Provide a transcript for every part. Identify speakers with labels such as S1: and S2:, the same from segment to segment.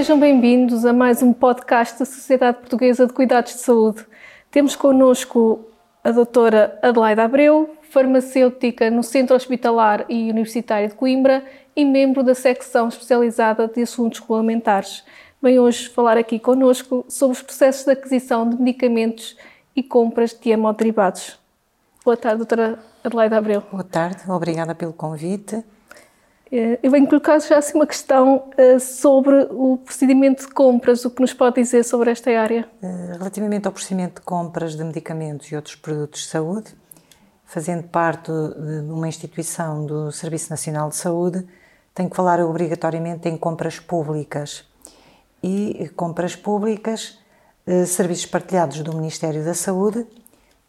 S1: sejam bem-vindos a mais um podcast da Sociedade Portuguesa de Cuidados de Saúde. Temos connosco a doutora Adelaide Abreu, farmacêutica no Centro Hospitalar e Universitário de Coimbra e membro da secção especializada de assuntos regulamentares. Vem hoje falar aqui connosco sobre os processos de aquisição de medicamentos e compras de hemoderivados. Boa tarde, doutora Adelaide Abreu.
S2: Boa tarde, obrigada pelo convite.
S1: Eh, eu venho colocar já assim uma questão eh, sobre o procedimento de compras, o que nos pode dizer sobre esta área?
S2: Eh, relativamente ao procedimento de compras de medicamentos e outros produtos de saúde, fazendo parte de uma instituição do Serviço Nacional de Saúde, tenho que falar obrigatoriamente em compras públicas. E compras públicas, serviços partilhados do Ministério da Saúde,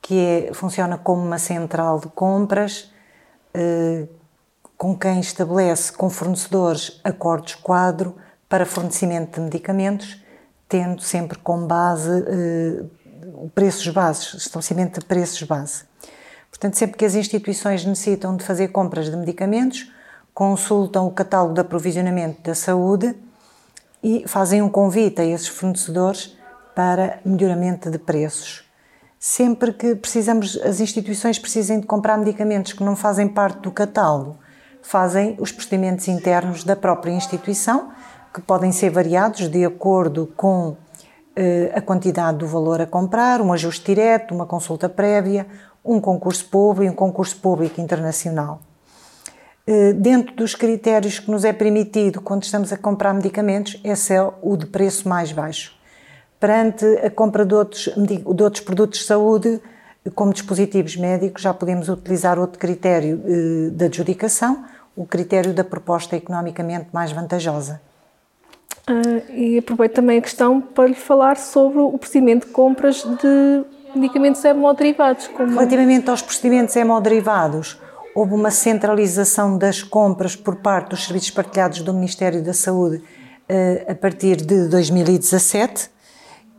S2: que é, funciona como uma central de compras com quem estabelece com fornecedores acordos quadro para fornecimento de medicamentos, tendo sempre como base eh, preços bases, estabelecimento de preços base. Portanto, sempre que as instituições necessitam de fazer compras de medicamentos, consultam o catálogo de aprovisionamento da saúde e fazem um convite a esses fornecedores para melhoramento de preços. Sempre que precisamos, as instituições precisem de comprar medicamentos que não fazem parte do catálogo, fazem os procedimentos internos da própria instituição, que podem ser variados de acordo com eh, a quantidade do valor a comprar, um ajuste direto, uma consulta prévia, um concurso público, um concurso público internacional. Eh, dentro dos critérios que nos é permitido quando estamos a comprar medicamentos, esse é o de preço mais baixo. Perante a compra de outros, de outros produtos de saúde, como dispositivos médicos, já podemos utilizar outro critério eh, de adjudicação, o critério da proposta economicamente mais vantajosa.
S1: Uh, e aproveito também a questão para lhe falar sobre o procedimento de compras de medicamentos hemoderivados.
S2: Como... Relativamente aos procedimentos hemoderivados, houve uma centralização das compras por parte dos serviços partilhados do Ministério da Saúde uh, a partir de 2017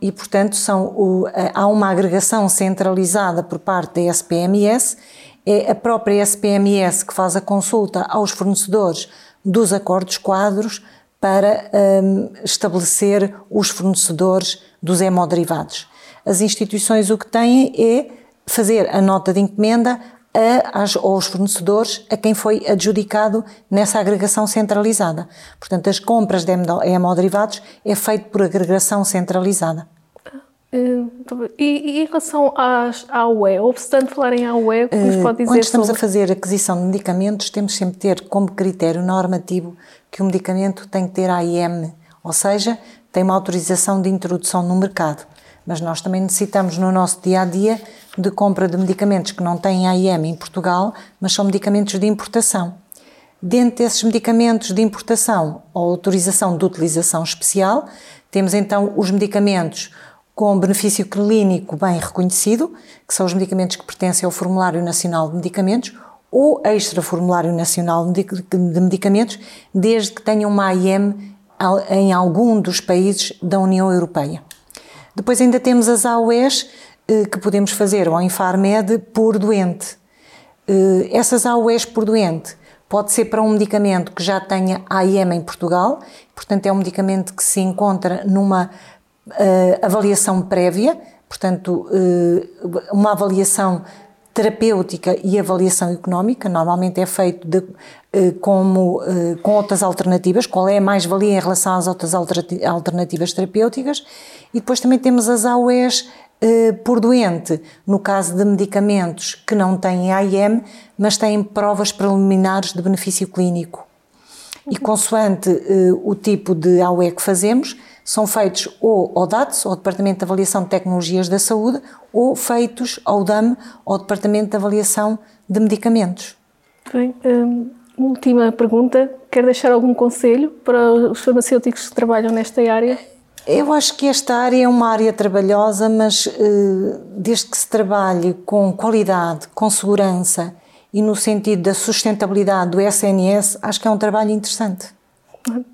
S2: e, portanto, são o, há uma agregação centralizada por parte da SPMS. É a própria SPMS que faz a consulta aos fornecedores dos acordos quadros para um, estabelecer os fornecedores dos hemoderivados. As instituições o que têm é fazer a nota de encomenda a, aos fornecedores a quem foi adjudicado nessa agregação centralizada. Portanto, as compras de hemoderivados é feito por agregação centralizada.
S1: Eh, e, e, em relação às, à UE, ouve-se tanto falar em AUE, o que nos pode dizer
S2: Quando estamos
S1: sobre...
S2: a fazer aquisição de medicamentos, temos sempre de ter como critério normativo que o medicamento tem que ter AIM, ou seja, tem uma autorização de introdução no mercado. Mas nós também necessitamos no nosso dia a dia de compra de medicamentos que não têm AIM em Portugal, mas são medicamentos de importação. Dentro desses medicamentos de importação ou autorização de utilização especial, temos então os medicamentos com benefício clínico bem reconhecido, que são os medicamentos que pertencem ao Formulário Nacional de Medicamentos ou Extra-Formulário Nacional de Medicamentos, desde que tenham uma AIM em algum dos países da União Europeia. Depois ainda temos as AOEs eh, que podemos fazer ao Infarmed por doente. Eh, essas AOEs por doente pode ser para um medicamento que já tenha AIM em Portugal, portanto é um medicamento que se encontra numa uh, avaliação prévia, portanto, uma avaliação terapêutica e avaliação económica, normalmente é feito de, uh, como, com outras alternativas, qual é a mais-valia em relação às outras alternativas terapêuticas, e depois também temos as AOEs por doente, no caso de medicamentos que não têm AIM, mas têm provas preliminares de benefício clínico. E consoante o tipo de AOE que fazemos, são feitos ou ao DATS, ao Departamento de Avaliação de Tecnologias da Saúde, ou feitos ao DAM, ao Departamento de Avaliação de Medicamentos.
S1: Bem, hum, última pergunta. Quer deixar algum conselho para os farmacêuticos que trabalham nesta área?
S2: Eu acho que esta área é uma área trabalhosa, mas eh, desde que se trabalhe com qualidade, com segurança e no sentido da sustentabilidade do SNS, acho que é um trabalho interessante.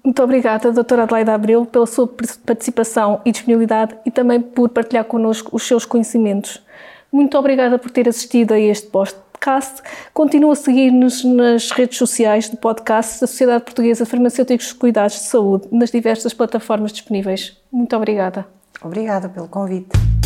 S1: Muito obrigada, doutora Adelaide Abreu, pela sua participação e disponibilidade e também por partilhar connosco os seus conhecimentos. Muito obrigada por ter assistido a este podcast. Continua a seguir-nos nas redes sociais do podcast da Sociedade Portuguesa Farmacêuticos de Cuidados de Saúde, nas diversas plataformas disponíveis. Muito obrigada.
S2: Obrigada pelo convite.